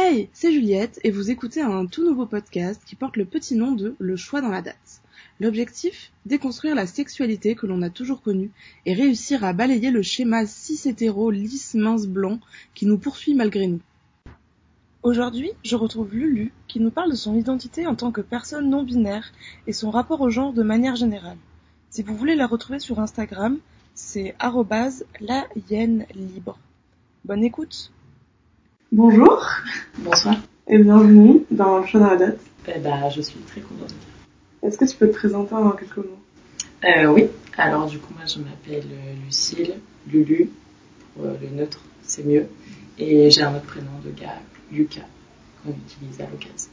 Hey, c'est Juliette et vous écoutez un tout nouveau podcast qui porte le petit nom de Le choix dans la date. L'objectif? Déconstruire la sexualité que l'on a toujours connue et réussir à balayer le schéma cis-hétéro lisse mince blanc qui nous poursuit malgré nous. Aujourd'hui, je retrouve Lulu qui nous parle de son identité en tant que personne non binaire et son rapport au genre de manière générale. Si vous voulez la retrouver sur Instagram, c'est la libre. Bonne écoute Bonjour Bonsoir. et bienvenue dans Le choix dans la date. Eh ben, je suis très contente. Est-ce que tu peux te présenter en quelques mots? Euh, oui, alors du coup, moi je m'appelle euh, Lucille, Lulu, pour euh, le neutre, c'est mieux. Et j'ai un autre prénom de gars, Lucas, qu'on utilise à l'occasion.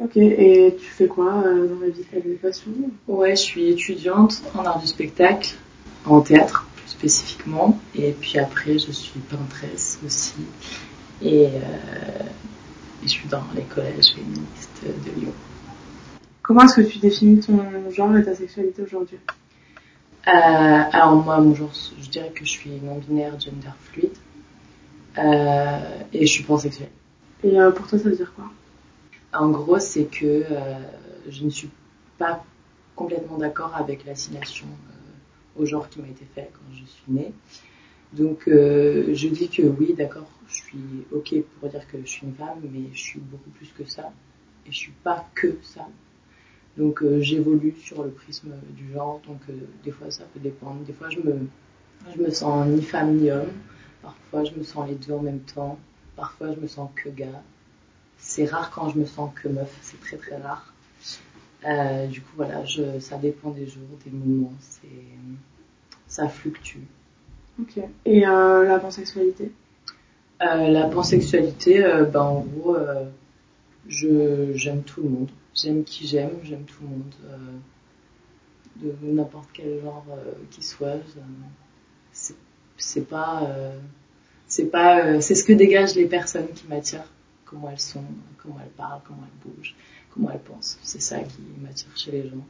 Ok, et tu fais quoi euh, dans la vie T'as des passions Ouais, je suis étudiante en art du spectacle, en théâtre plus spécifiquement. Et puis après, je suis peintresse aussi. Et, euh, et je suis dans les collèges féministes de Lyon. Comment est-ce que tu définis ton genre et ta sexualité aujourd'hui? Euh, alors moi, mon genre, je dirais que je suis non-binaire, gender fluide. Euh, et je suis pansexuelle. Et euh, pour toi, ça veut dire quoi? En gros, c'est que euh, je ne suis pas complètement d'accord avec l'assignation euh, au genre qui m'a été fait quand je suis née. Donc euh, je dis que oui, d'accord, je suis ok pour dire que je suis une femme, mais je suis beaucoup plus que ça. Et je suis pas que ça. Donc euh, j'évolue sur le prisme du genre, donc euh, des fois ça peut dépendre. Des fois je me, je me sens ni femme ni homme. Parfois je me sens les deux en même temps. Parfois je me sens que gars. C'est rare quand je me sens que meuf, c'est très très rare. Euh, du coup voilà, je, ça dépend des jours, des moments, c'est, ça fluctue. Ok. Et euh, la pansexualité? Euh, la pansexualité, euh, ben, en gros, euh, je, j'aime tout le monde. J'aime qui j'aime, j'aime tout le monde. de n'importe quel genre qu'il soit. c'est, pas. c'est c'est ce que dégagent les personnes qui m'attirent. Comment elles sont, comment elles parlent, comment elles bougent, comment elles pensent. C'est ça qui m'attire chez les gens.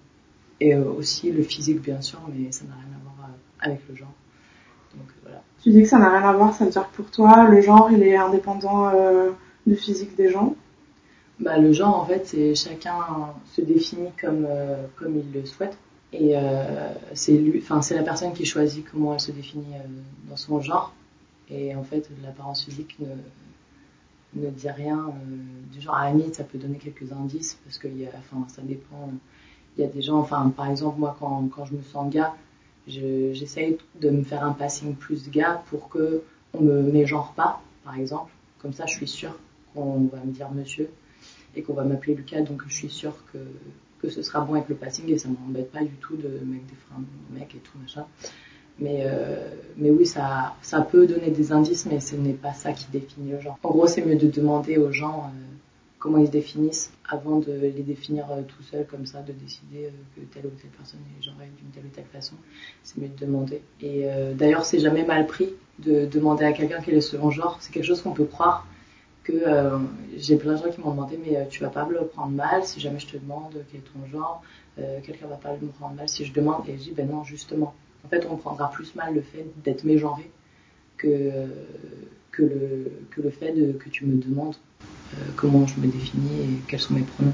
Et aussi le physique, bien sûr, mais ça n'a rien à voir avec le genre. Donc voilà. Tu dis que ça n'a rien à voir, ça veut dire que pour toi, le genre, il est indépendant euh, du physique des gens? Bah, le genre, en fait, c'est chacun se définit comme, euh, comme il le souhaite. Et euh, c'est lui, enfin, c'est la personne qui choisit comment elle se définit dans son genre. Et en fait, l'apparence physique ne, ne dit rien du genre. À la limite, ça peut donner quelques indices parce que, y a, enfin, ça dépend. Il y a des gens, enfin, par exemple, moi, quand, quand je me sens gars, je- j'essaye de me faire un passing plus gars pour que on me mégenre pas, par exemple. Comme ça, je suis sûre qu'on va me dire monsieur et qu'on va m'appeler Lucas, donc je suis sûre que, que ce sera bon avec le passing et ça m'embête pas du tout de mettre des freins de mec et tout machin. Mais, euh, mais oui, ça, ça peut donner des indices, mais ce n'est pas ça qui définit le genre. En gros, c'est mieux de demander aux gens euh, comment ils se définissent avant de les définir euh, tout seul comme ça, de décider euh, que telle ou telle personne est genrée d'une telle ou telle façon. C'est mieux de demander. Et euh, d'ailleurs, c'est jamais mal pris de demander à quelqu'un quel est son genre. C'est quelque chose qu'on peut croire que j'ai plein de gens qui m'ont demandé mais tu vas pas me le prendre mal si jamais je te demande quel est ton genre euh, quelqu'un va pas me prendre mal si je demande et je dis ben non justement en fait on prendra plus mal le fait d'être mégenré que que le que le fait de, que tu me demandes comment je me définis et quels sont mes pronoms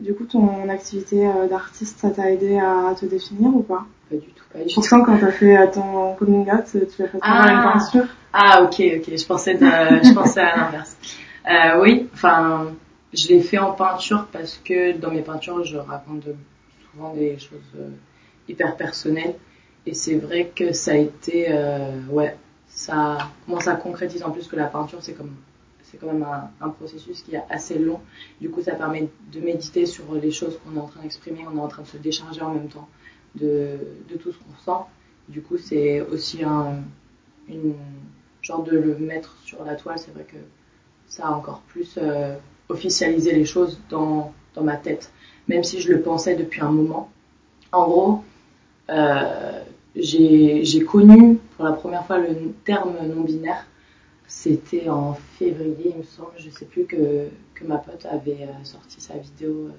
Du coup, ton activité euh, d'artiste, ça t'a aidé à te définir ou pas? Pas du tout pas du tout Pourtant, quand t'as fait euh, ton coming out, tu l'as fait Ah. une peinture. Ah ok ok je pensais de, je pensais à l'inverse. Euh, oui enfin je l'ai fait en peinture parce que dans mes peintures je raconte de- souvent des choses euh, hyper personnelles et c'est vrai que ça a été euh, ouais ça comment ça concrétise en plus que la peinture c'est comme c'est quand même un, processus qui est assez long du coup ça permet de méditer sur les choses qu'on est en train d'exprimer on est en train de se décharger en même temps de, tout ce qu'on ressent du coup c'est aussi un une genre de le mettre sur la toile, c'est vrai que ça a encore plus euh, officialisé les choses dans, dans ma tête, même si je le pensais depuis un moment. En gros, euh, j'ai connu pour la première fois le terme non-binaire. C'était en février, il me semble, je sais plus que, que ma pote avait euh, sorti sa vidéo euh,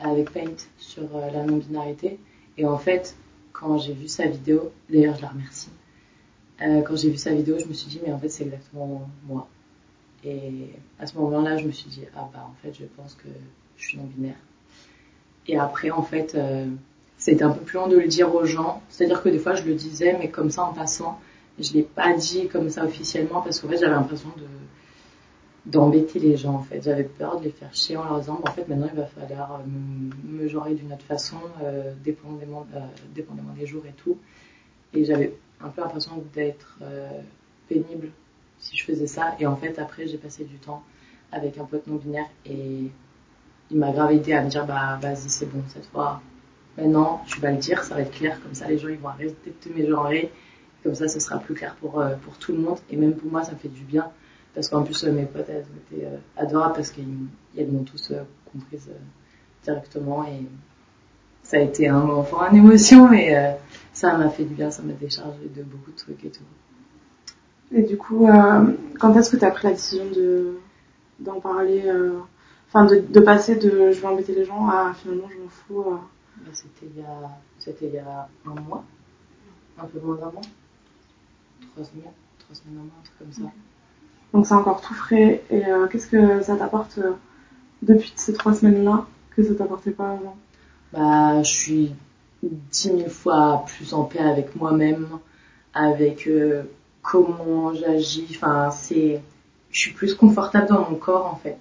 avec Paint sur euh, la non-binarité. Et en fait, quand j'ai vu sa vidéo, d'ailleurs je la remercie, quand j'ai vu sa vidéo, je me suis dit, mais en fait, c'est exactement moi. Et à ce moment-là, je me suis dit, ah bah en fait, je pense que je suis non-binaire. Et après, en fait, c'était un peu plus long de le dire aux gens. C'est-à-dire que des fois, je le disais, mais comme ça en passant. Je l'ai pas dit comme ça officiellement parce qu'en fait, j'avais l'impression de d'embêter les gens en fait. J'avais peur de les faire chier en leur disant en fait maintenant il va falloir euh, me, genrer d'une autre façon, euh, dépendamment, euh, dépendamment des jours et tout. Et j'avais un peu l'impression d'être pénible si je faisais ça. Et en fait après j'ai passé du temps avec un pote non binaire et il m'a grave aidé à me dire bah vas-y c'est bon cette fois. Maintenant tu vas le dire, ça va être clair comme ça les gens ils vont arrêter de te mégenrer. Comme ça ce sera plus clair pour, pour tout le monde. Et même pour moi ça me fait du bien. Parce qu'en plus, mes potes, elles ont été euh, adorables parce qu'elles m'ont tous euh, comprise euh, directement. Et ça a été un moment fort en émotion. Et ça m'a fait du bien, ça m'a déchargé de beaucoup de trucs et tout. Et du coup, quand est-ce que tu as pris la décision de d'en parler, enfin de, de, passer de je vais embêter les gens à finalement je m'en fous bah, C'était il, y a, c'était il y a un mois, un peu moins d'un mois, trois semaines, trois semaines, un mois, un truc comme ça. Donc c'est encore tout frais. Et euh, qu'est-ce que ça t'apporte euh, depuis ces trois semaines-là? Que ça t'apportait pas avant? Bah, je suis dix mille fois plus en paix avec moi-même, avec euh, comment j'agis. Enfin, c'est, je suis plus confortable dans mon corps en fait,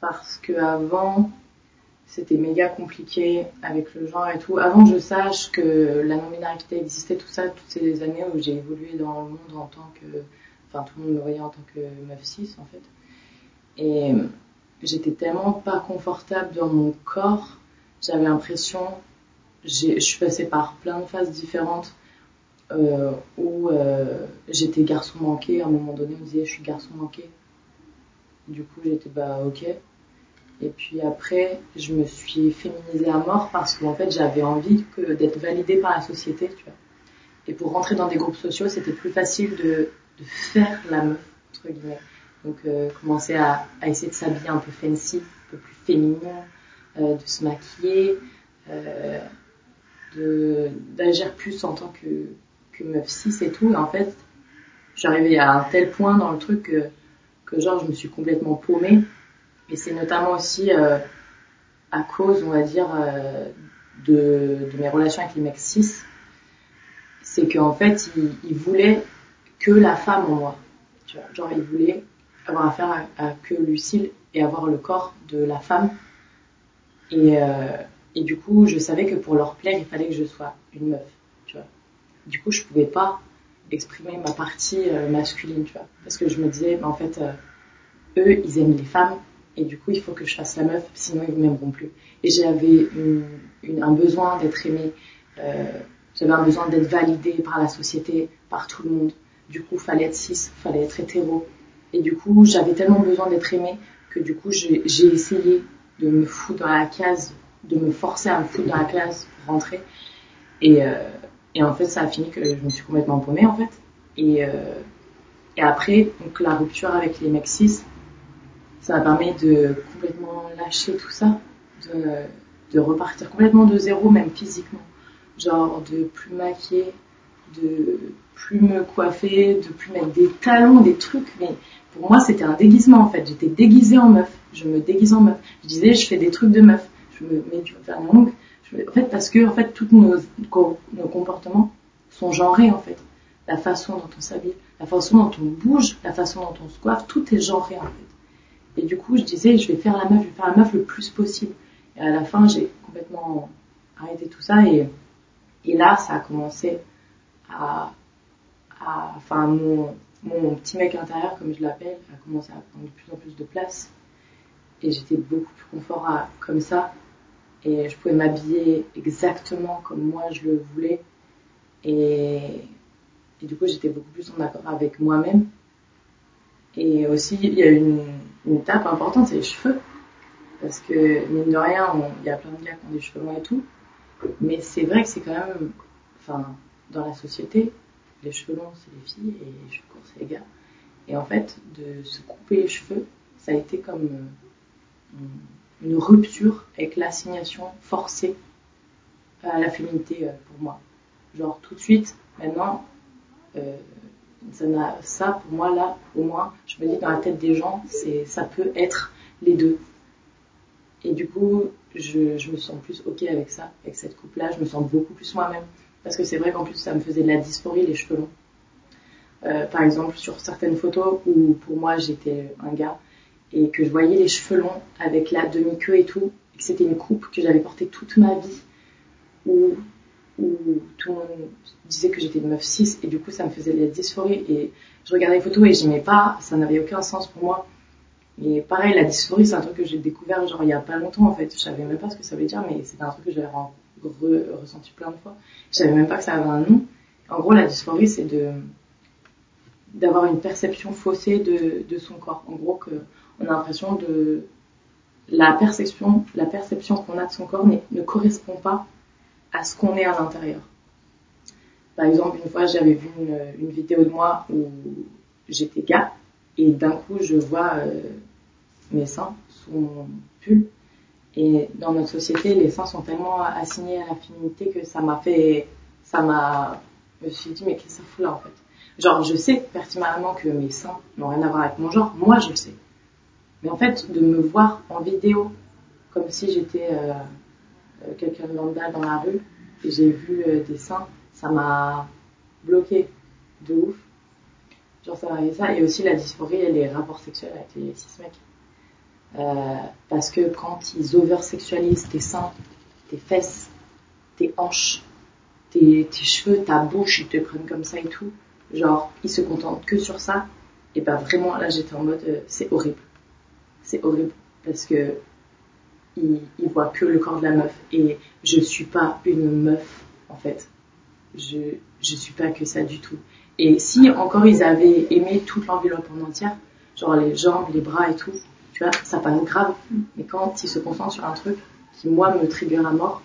parce que avant c'était méga compliqué avec le genre et tout. Avant je sache que la non-binarité existait, tout ça, toutes ces années où j'ai évolué dans le monde en tant que enfin tout le monde me voyait en tant que meuf 6 en fait. Et j'étais tellement pas confortable dans mon corps, j'avais l'impression, je suis passée par plein de phases différentes euh, où euh, j'étais garçon manqué, à un moment donné on me disait je suis garçon manqué. Du coup j'étais bah ok. Et puis après, je me suis féminisée à mort parce qu'en fait, j'avais envie d'être validée par la société, tu vois. Et pour rentrer dans des groupes sociaux, c'était plus facile de faire la meuf, entre guillemets. Donc euh, commencer à, essayer de s'habiller un peu fancy, un peu plus féminin, euh, de se maquiller, euh, d'agir plus en tant que, que meuf cis et tout. Et en fait, j'arrivais à un tel point dans le truc que, que genre je me suis complètement paumée. Et c'est notamment aussi euh, à cause, on va dire, euh, de, mes relations avec les mecs cis. C'est qu'en fait, ils, ils voulaient que la femme en moi. Tu vois, genre, il voulait avoir affaire à, que Lucille et avoir le corps de la femme. Et, euh, et du coup, je savais que pour leur plaire, il fallait que je sois une meuf. Tu vois. Du coup, je pouvais pas exprimer ma partie masculine, tu vois. Parce que je me disais, en fait, eux, ils aiment les femmes. Et du coup, il faut que je fasse la meuf, sinon ils ne m'aimeront plus. Et j'avais un besoin d'être aimée. j'avais un besoin d'être validée par la société, par tout le monde. Du coup, fallait être cis, fallait être hétéro. Et du coup, j'avais tellement besoin d'être aimée que du coup, j'ai essayé de me foutre dans la case, de me forcer à me foutre dans la classe pour rentrer. Et, euh, et en fait, ça a fini que je me suis complètement paumée, en fait. Et, euh, après, donc la rupture avec les mecs cis, ça m'a permis de complètement lâcher tout ça, de, de repartir complètement de zéro, même physiquement. Genre de plus maquiller, de plus me coiffer, de plus mettre des talons, des trucs. Mais pour moi, c'était un déguisement en fait. J'étais déguisée en meuf. Je me déguise en meuf. Je disais, je fais des trucs de meuf. Je me mets du vernis longue. En fait, parce que en fait, tous nos, nos comportements sont genrés en fait. La façon dont on s'habille, la façon dont on bouge, la façon dont on se coiffe, tout est genré en fait. Et du coup, je disais, je vais faire la meuf, je vais faire la meuf le plus possible. Et à la fin, j'ai complètement arrêté tout ça et, et là, ça a commencé à, enfin mon, mon petit mec intérieur, comme je l'appelle, a commencé à prendre de plus en plus de place. Et j'étais beaucoup plus confort comme ça. Et je pouvais m'habiller exactement comme moi je le voulais. Et, et du coup, j'étais beaucoup plus en accord avec moi-même. Et aussi, il y a une, une étape importante, c'est les cheveux. Parce que, mine de rien, il y a plein de gars qui ont des cheveux longs et tout. Mais c'est vrai que c'est quand même, enfin, dans la société, les cheveux longs, c'est les filles et les cheveux courts, c'est les gars. Et en fait, de se couper les cheveux, ça a été comme euh, une rupture avec l'assignation forcée à la féminité euh, pour moi. Genre tout de suite, maintenant, euh, Ça, pour moi, là, au moins, je me dis dans la tête des gens, c'est, ça peut être les deux. Et du coup, je, je me sens plus ok avec ça, avec cette coupe-là. Je me sens beaucoup plus moi-même. Parce que c'est vrai qu'en plus, ça me faisait de la dysphorie, les cheveux longs. Euh, par exemple, sur certaines photos où pour moi j'étais un gars et que je voyais les cheveux longs avec la demi-queue et tout, et que c'était une coupe que j'avais portée toute ma vie, où, où tout le monde disait que j'étais une meuf 6 et du coup ça me faisait de la dysphorie et je regardais les photos et j'aimais pas, ça n'avait aucun sens pour moi. Et pareil, la dysphorie, c'est un truc que j'ai découvert genre il y a pas longtemps en fait. Je savais même pas ce que ça veut dire, mais c'était un truc que j'avais ressenti plein de fois. Je savais même pas que ça avait un nom. En gros, la dysphorie, c'est de d'avoir une perception faussée de, de, son corps. En gros, que on a l'impression de la perception, la perception qu'on a de son corps ne correspond pas à ce qu'on est à l'intérieur. Par exemple, une fois, j'avais vu une, vidéo de moi où j'étais gars et d'un coup, je vois euh, mes seins sous mon pull. Et dans notre société, les seins sont tellement assignés à la féminité que ça m'a fait, ça m'a, je me suis dit, mais qu'est-ce que ça fout là en fait? Genre, je sais pertinemment que mes seins n'ont rien à voir avec mon genre, moi je le sais. Mais en fait, de me voir en vidéo, comme si j'étais euh quelqu'un de lambda dans la rue, et j'ai vu euh, des seins, ça m'a bloqué de ouf. Genre, ça m'a fait ça. Et aussi la dysphorie et les rapports sexuels avec les six mecs. Euh, parce que quand ils oversexualisent tes seins, tes fesses, tes hanches, tes, cheveux, ta bouche, ils te prennent comme ça et tout, genre, ils se contentent que sur ça, et ben vraiment, là, j'étais en mode, euh, c'est horrible. C'est horrible. Parce que, ils, ils, voient que le corps de la meuf, et je suis pas une meuf, en fait. Je, je suis pas que ça du tout. Et si encore ils avaient aimé toute l'enveloppe en entière, genre les jambes, les bras et tout, tu vois, ça paraît grave. Mais quand ils se concentrent sur un truc qui, moi, me trigger à mort,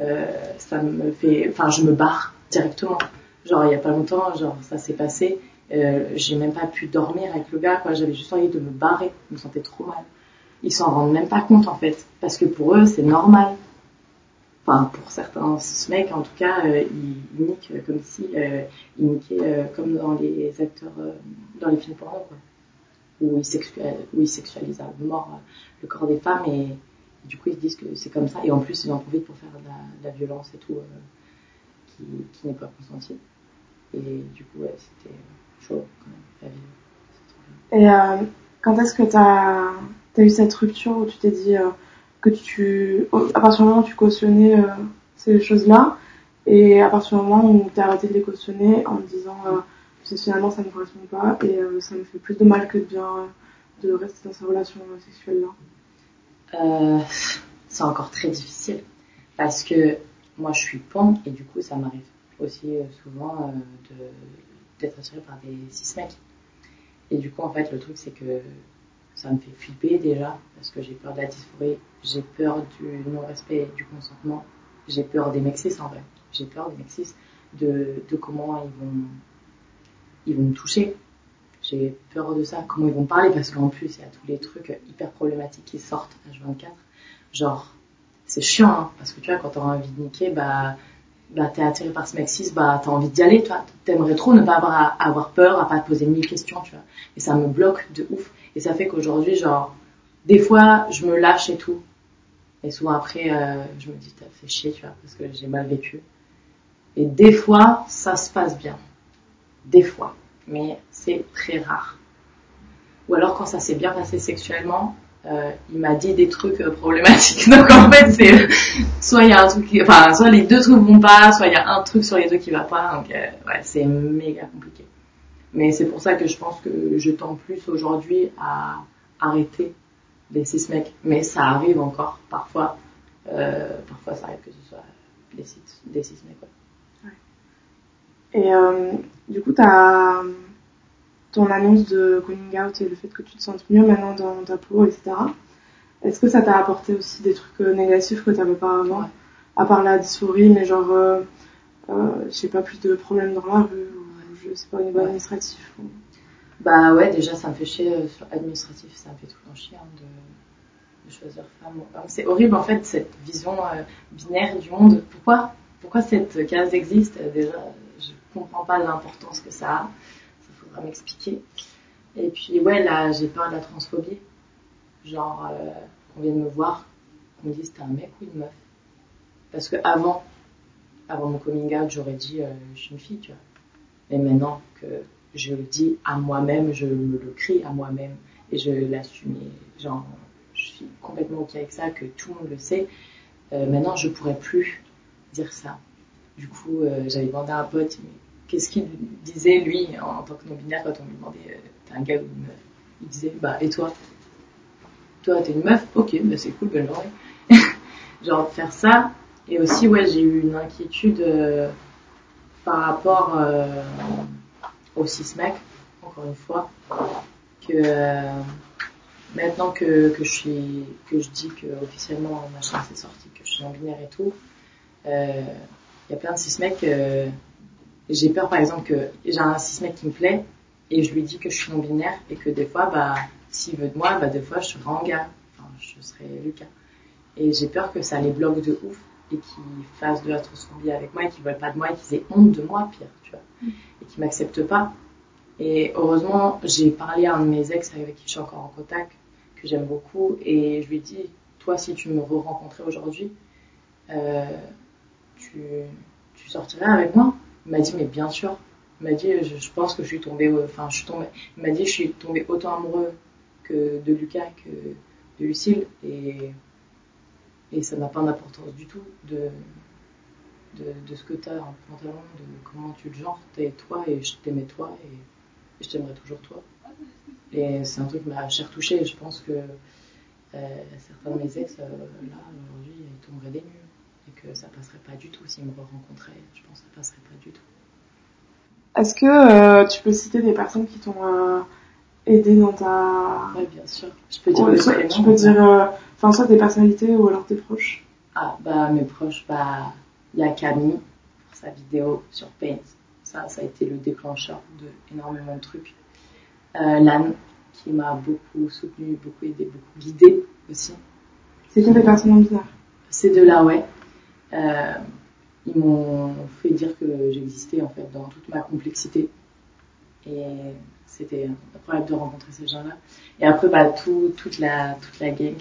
euh, ça me fait, enfin, je me barre directement. Genre, il y a pas longtemps, genre, ça s'est passé. Euh, j'ai même pas pu dormir avec le gars, quoi. J'avais juste envie de me barrer. Je me sentais trop mal. Ils s'en rendent même pas compte, en fait. Parce que pour eux, c'est normal. Enfin, pour certains mecs, en tout cas, euh, ils, niquent comme si, euh, ils niquaient euh, comme dans les acteurs, euh, dans les films porno, quoi. Où ils, sexualisent, où ils sexualisent à mort euh, le corps des femmes et, du coup, ils se disent que c'est comme ça. Et en plus, ils en profitent pour faire de la, la violence et tout, qui, qui n'est pas consentie. Et du coup, ouais, c'était chaud quand même Et euh, quand est-ce que tu as, as, eu cette rupture où tu t'es dit euh, que tu, à partir du moment où tu cautionnais euh, ces choses-là, et à partir du moment où tu as arrêté de les cautionner en disant euh, finalement ça ne me correspond pas et euh, ça me fait plus de mal que de bien de rester dans ces relations sexuelles-là C'est encore très difficile parce que moi je suis pan et du coup ça m'arrive aussi euh, souvent euh, d'être attirée par des cis mecs. Et du coup, en fait, le truc, c'est que ça me fait flipper déjà, parce que j'ai peur de la dysphorie, j'ai peur du non-respect du consentement, j'ai peur des mexis en vrai. J'ai peur des mexis, de, de comment ils vont, ils vont me toucher. J'ai peur de ça, comment ils vont parler, parce qu'en plus, il y a tous les trucs hyper problématiques qui sortent à H24. Genre, c'est chiant, hein, parce que tu vois, quand t'auras envie de niquer, bah, bah, t'es attiré par ce mec cis, bah, t'as envie d'y aller, toi. T'aimerais trop ne pas avoir à, avoir peur, à pas te poser mille questions, tu vois. Et ça me bloque de ouf. Et ça fait qu'aujourd'hui, genre, des fois, je me lâche et tout. Et souvent après, euh, je me dis, t'as fait chier, tu vois, parce que j'ai mal vécu. Et des fois, ça se passe bien. Des fois. Mais c'est très rare. Ou alors quand ça s'est bien passé sexuellement, euh, il m'a dit des trucs euh, problématiques. Donc en fait, c'est soit il y a un truc, enfin soit les deux trucs vont pas, soit il y a un truc sur les deux qui va pas. Donc euh, ouais, c'est méga compliqué. Mais c'est pour ça que je pense que je tends plus aujourd'hui à arrêter les six mecs. Mais ça arrive encore parfois. Euh, parfois, ça arrive que ce soit des six, des six mecs. Ouais. Et du coup, t'as ton annonce de coming out et le fait que tu te sentes mieux maintenant dans ta peau, etc. Est-ce que ça t'a apporté aussi des trucs négatifs que tu n'avais pas avant, ouais. à part la dysphorie, mais genre, euh, euh, je sais pas, plus de problèmes dans la rue, ou je sais pas, au niveau ouais. administratif ou... Bah ouais, déjà ça me fait chier, euh, sur administratif, ça me fait tout le temps chier hein, de, de, choisir femme ou homme. C'est horrible en fait cette vision euh, binaire du monde. Pourquoi, pourquoi cette case existe? Déjà, je comprends pas l'importance que ça a à m'expliquer. Et puis, ouais, là, j'ai peur de la transphobie. Genre, euh, qu'on vienne me voir, qu'on me dise t'es un mec ou une meuf? Parce que avant, avant mon coming out, j'aurais dit euh, je suis une fille, tu vois. Mais maintenant que je le dis à moi-même, je me le crie à moi-même et je l'assume. Genre, je suis complètement ok avec ça, que tout le monde le sait. Euh, maintenant, je pourrais plus dire ça. Du coup, j'avais demandé à un pote, mais qu'est-ce qu'il disait lui en, tant que non-binaire quand on lui demandait euh, t'es un gars ou une meuf? Il disait bah et toi? Toi t'es une meuf? Ok, bah c'est cool, bonne journée. Genre faire ça. Et aussi ouais j'ai eu une inquiétude euh, par rapport euh, au cismec, encore une fois, que euh, maintenant que, que je suis que je dis que officiellement machin c'est sorti, que je suis non binaire et tout, il y a plein de cismecs j'ai peur par exemple que j'ai un cismec qui me plaît et je lui dis que je suis non binaire et que des fois bah s'il veut de moi bah des fois je serai en gars enfin je serai Lucas. Et j'ai peur que ça les bloque de ouf et qu'ils fassent de la transphobie avec moi et qu'ils veulent pas de moi et qu'ils aient honte de moi pire tu vois. Et qu'ils m'acceptent pas. Et heureusement j'ai parlé à un de mes ex avec qui je suis encore en contact que j'aime beaucoup et je lui ai dit toi si tu me re-rencontrais aujourd'hui euh, tu, tu sortirais avec moi? Il m'a dit, mais bien sûr. Il m'a dit, je, pense que je suis tombée, enfin, je suis m'a dit, je suis tombée autant amoureux que de Lucas que de Lucille. Et, ça n'a pas d'importance du tout de, de, ce que tu as en pantalon, de comment tu le genres, t'es toi et je t'aimais toi et, je t'aimerais toujours toi. Et c'est un truc qui m'a cher touché je pense que euh, certains de mes ex, euh, là, aujourd'hui, ils tomberaient des nues et que ça passerait pas du tout s'ils me rencontraient. Je pense que ça passerait pas du tout. Est-ce que euh, tu peux citer des personnes qui t'ont euh, aidé dans ta... Oui, bien sûr. Je peux dire ouais, soit, Tu peux dire, euh, enfin, soit des personnalités ou alors tes proches. Ah, bah, mes proches, bah, il y a Camille, pour sa vidéo sur Paint. Ça, ça a été le déclencheur de énormément de trucs. Lan, qui m'a beaucoup soutenu, beaucoup aidé, beaucoup guidé aussi. C'est que des personnes non binaires Ces deux-là, ouais. Euh, ils m'ont fait dire que j'existais en fait dans toute ma complexité. Et c'était incroyable de rencontrer ces gens-là. Et après, bah, tout, toute, la, toute la gang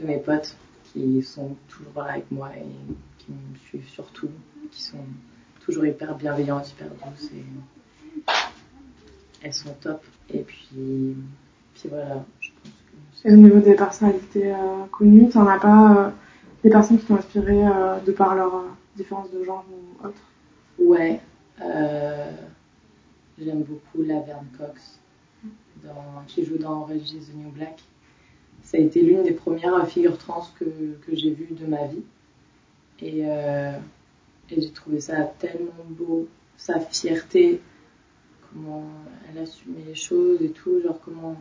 de mes potes qui sont toujours avec moi et qui me suivent surtout, qui sont toujours hyper bienveillantes, hyper douces. Elles sont top. Et puis, voilà, je pense que. Et au niveau des personnalités euh, connues, t'en as pas euh, des personnes qui t'ont inspiré euh, de par leur euh, différence de genre ou autre Ouais. Euh, J'aime beaucoup Laverne Cox, dans, qui joue dans Orange is the New Black. Ça a été l'une des premières figures trans que, que j'ai vues de ma vie. Et, j'ai trouvé ça tellement beau, sa fierté, comment elle assumait les choses et tout, genre comment,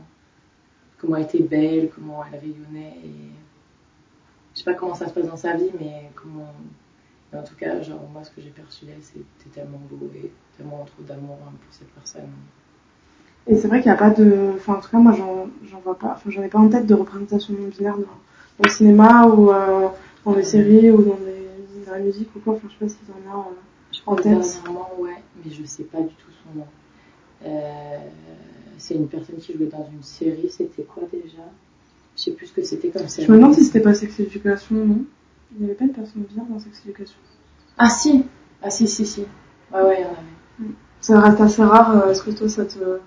comment elle était belle, comment elle rayonnait. Et, sais pas comment ça se passe dans sa vie, mais comment. Mais en tout cas, genre, moi, ce que j'ai perçu d'elle, c'était tellement beau et tellement trop d'amour hein, pour cette personne. Et c'est vrai qu'il n'y a pas de. Enfin, en tout cas, moi, j'en vois pas. Enfin, j'en ai pas en tête de représentation non binaire dans, dans, le cinéma ou euh, dans les séries ou dans, les, dans la musique ou quoi. Enfin, je sais pas si t'en as euh, je en tête. Dernièrement, ouais, mais je sais pas du tout son nom. Euh, c'est une personne qui jouait dans une série, c'était quoi déjà? Je sais plus ce que c'était comme ça. Je me demande si c'était pas Sex Education, non Il n'y avait pas une personne bien dans Sex Education. Ah si Ah si, si, si. Ouais, ouais, il y en avait. Mm. Ça reste assez rare. Est-ce que toi, ça te,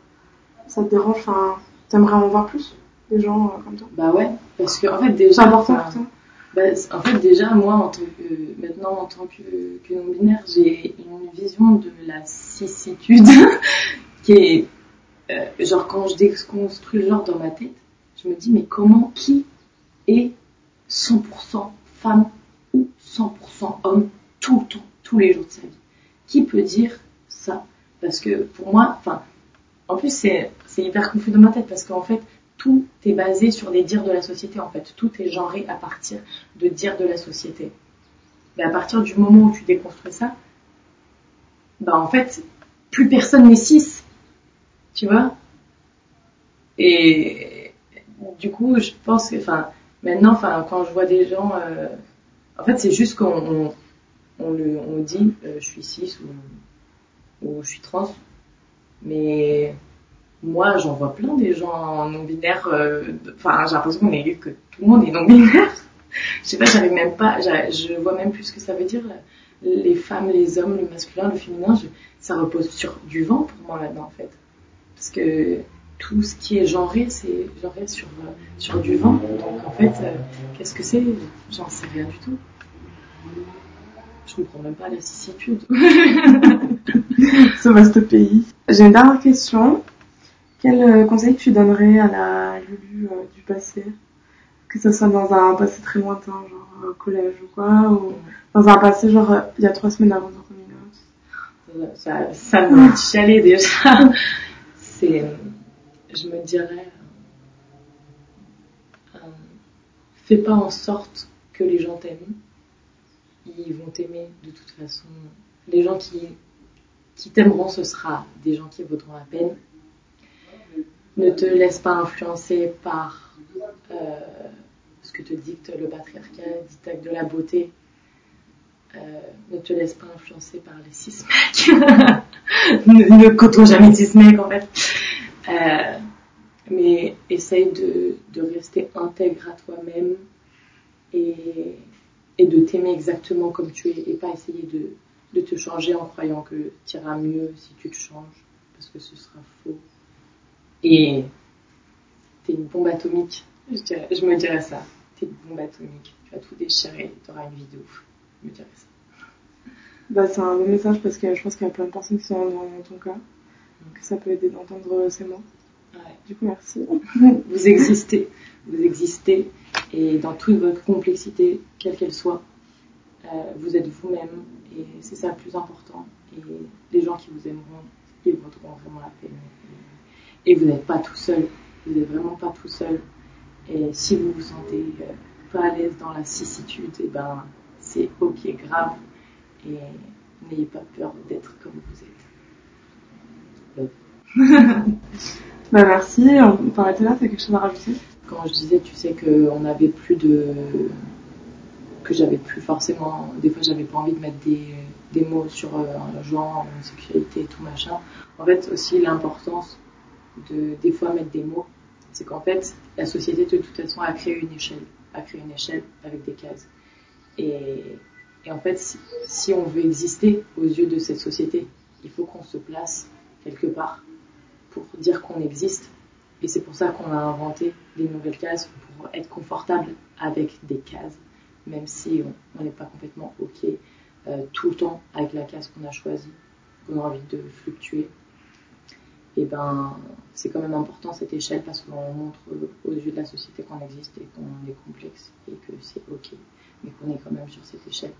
ça te dérange Enfin, t'aimerais en voir plus Des gens euh, comme toi? Bah ouais, parce que en fait, déjà. C'est important pour toi bah, En fait, déjà, moi, en tant que, maintenant, en tant que, que non-binaire, j'ai une vision de la cissitude qui est. Euh, genre, quand je déconstruis le genre dans ma tête, je me dis, mais comment, qui est 100% femme ou 100% homme tout le temps, tous les jours de sa vie? Qui peut dire ça? Parce que pour moi, enfin, en plus, c'est hyper confus dans ma tête parce qu'en fait, tout est basé sur les dires de la société, en fait. Tout est genré à partir de dires de la société. Mais à partir du moment où tu déconstruis ça, bah en fait, plus personne n'est cis. Tu vois? Et du coup, je pense que, enfin, maintenant, enfin, quand je vois des gens, euh, en fait, c'est juste qu'on on, le, on dit, euh, je suis cis ou, je suis trans, Mais moi, j'en vois plein des gens non binaires. euh, Enfin, j'ai l'impression qu'on est que tout le monde est non binaire. je sais pas, j'arrive même pas. Je vois même plus ce que ça veut dire. Les femmes, les hommes, le masculin, le féminin, ça repose sur du vent pour moi là-dedans en fait. Parce que tout ce qui est genré, c'est genré sur euh, sur du vent. Donc en fait, euh, qu'est-ce que c'est? J'en sais rien du tout. Je comprends même pas la cissitude. Ce vaste pays. J'ai une dernière question. Quel euh, conseil tu donnerais à la Lulu euh, du passé? Que ce soit dans un passé très lointain, genre euh, collège ou quoi, ou dans un passé genre euh, il y a trois semaines avant out ça, ça me déjà. C'est, je me dirais, euh, fais pas en sorte que les gens t'aiment. Ils vont t'aimer de toute façon. Les gens qui, qui t'aimeront, ce sera des gens qui vaudront la peine. Ne te laisse pas influencer par euh, ce que te dicte le patriarcat, dicte de la beauté. Euh, ne te laisse pas influencer par les six mecs. ne, ne jamais six mecs en fait. Euh, mais essaye de, de rester intègre à toi-même et, de t'aimer exactement comme tu es et pas essayer de, de te changer en croyant que tu iras mieux si tu te changes parce que ce sera faux. Et t'es une bombe atomique, je, me dirais ça. T'es une bombe atomique, tu vas tout déchirer, t'auras une vidéo. Je me dirais ça. Bah, c'est un bon message parce que je pense qu'il y a plein de personnes qui sont dans ton cas, que ça peut aider d'entendre ces mots. Ouais. Du coup, merci. Vous existez, vous existez, et dans toute votre complexité, quelle qu'elle soit, euh, vous êtes vous-même, et c'est ça le plus important. Et les gens qui vous aimeront, ils vaudront vraiment la peine. Et, et vous n'êtes pas tout seul, vous n'êtes vraiment pas tout seul. Et si vous vous sentez euh, pas à l'aise dans la cissitude, et ben c'est ok, grave, et n'ayez pas peur d'être comme vous êtes. Bah, merci. On peut arrêter là, t'as quelque chose à rajouter? Quand je disais, tu sais, qu'on n'avait plus de. que j'avais plus forcément. Des fois, j'avais pas envie de mettre des, mots sur euh, un genre, une sexualité et tout machin. En fait, aussi, l'importance de des fois mettre des mots, c'est qu'en fait, la société, de toute façon, a créé une échelle. A créé une échelle avec des cases. Et, et en fait, si on veut exister aux yeux de cette société, il faut qu'on se place quelque part pour dire qu'on existe. Et c'est pour ça qu'on a inventé des nouvelles cases pour être confortable avec des cases, même si on n'est pas complètement OK euh, tout le temps avec la case qu'on a choisie, qu'on a envie de fluctuer. Et ben, c'est quand même important cette échelle parce qu'on montre aux yeux de la société qu'on existe et qu'on est complexe et que c'est OK, mais qu'on est quand même sur cette échelle.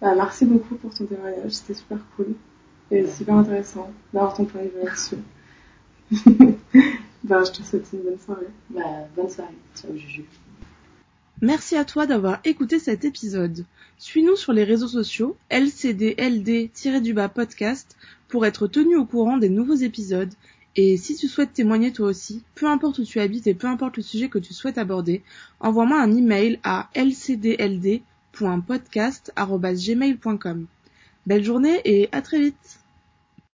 Bah, merci beaucoup pour ton témoignage, c'était super cool. Et super intéressant d'avoir ton point de vue là-dessus. bah, je te souhaite une bonne soirée. bah, bonne soirée. Ciao, Juju. Merci à toi d'avoir écouté cet épisode. Suis-nous sur les réseaux sociaux LCDLD-du-bas podcast pour être tenu au courant des nouveaux épisodes. Et si tu souhaites témoigner toi aussi, peu importe où tu habites et peu importe le sujet que tu souhaites aborder, envoie-moi un email à lcdld.podcast.gmail.com. Belle journée et à très vite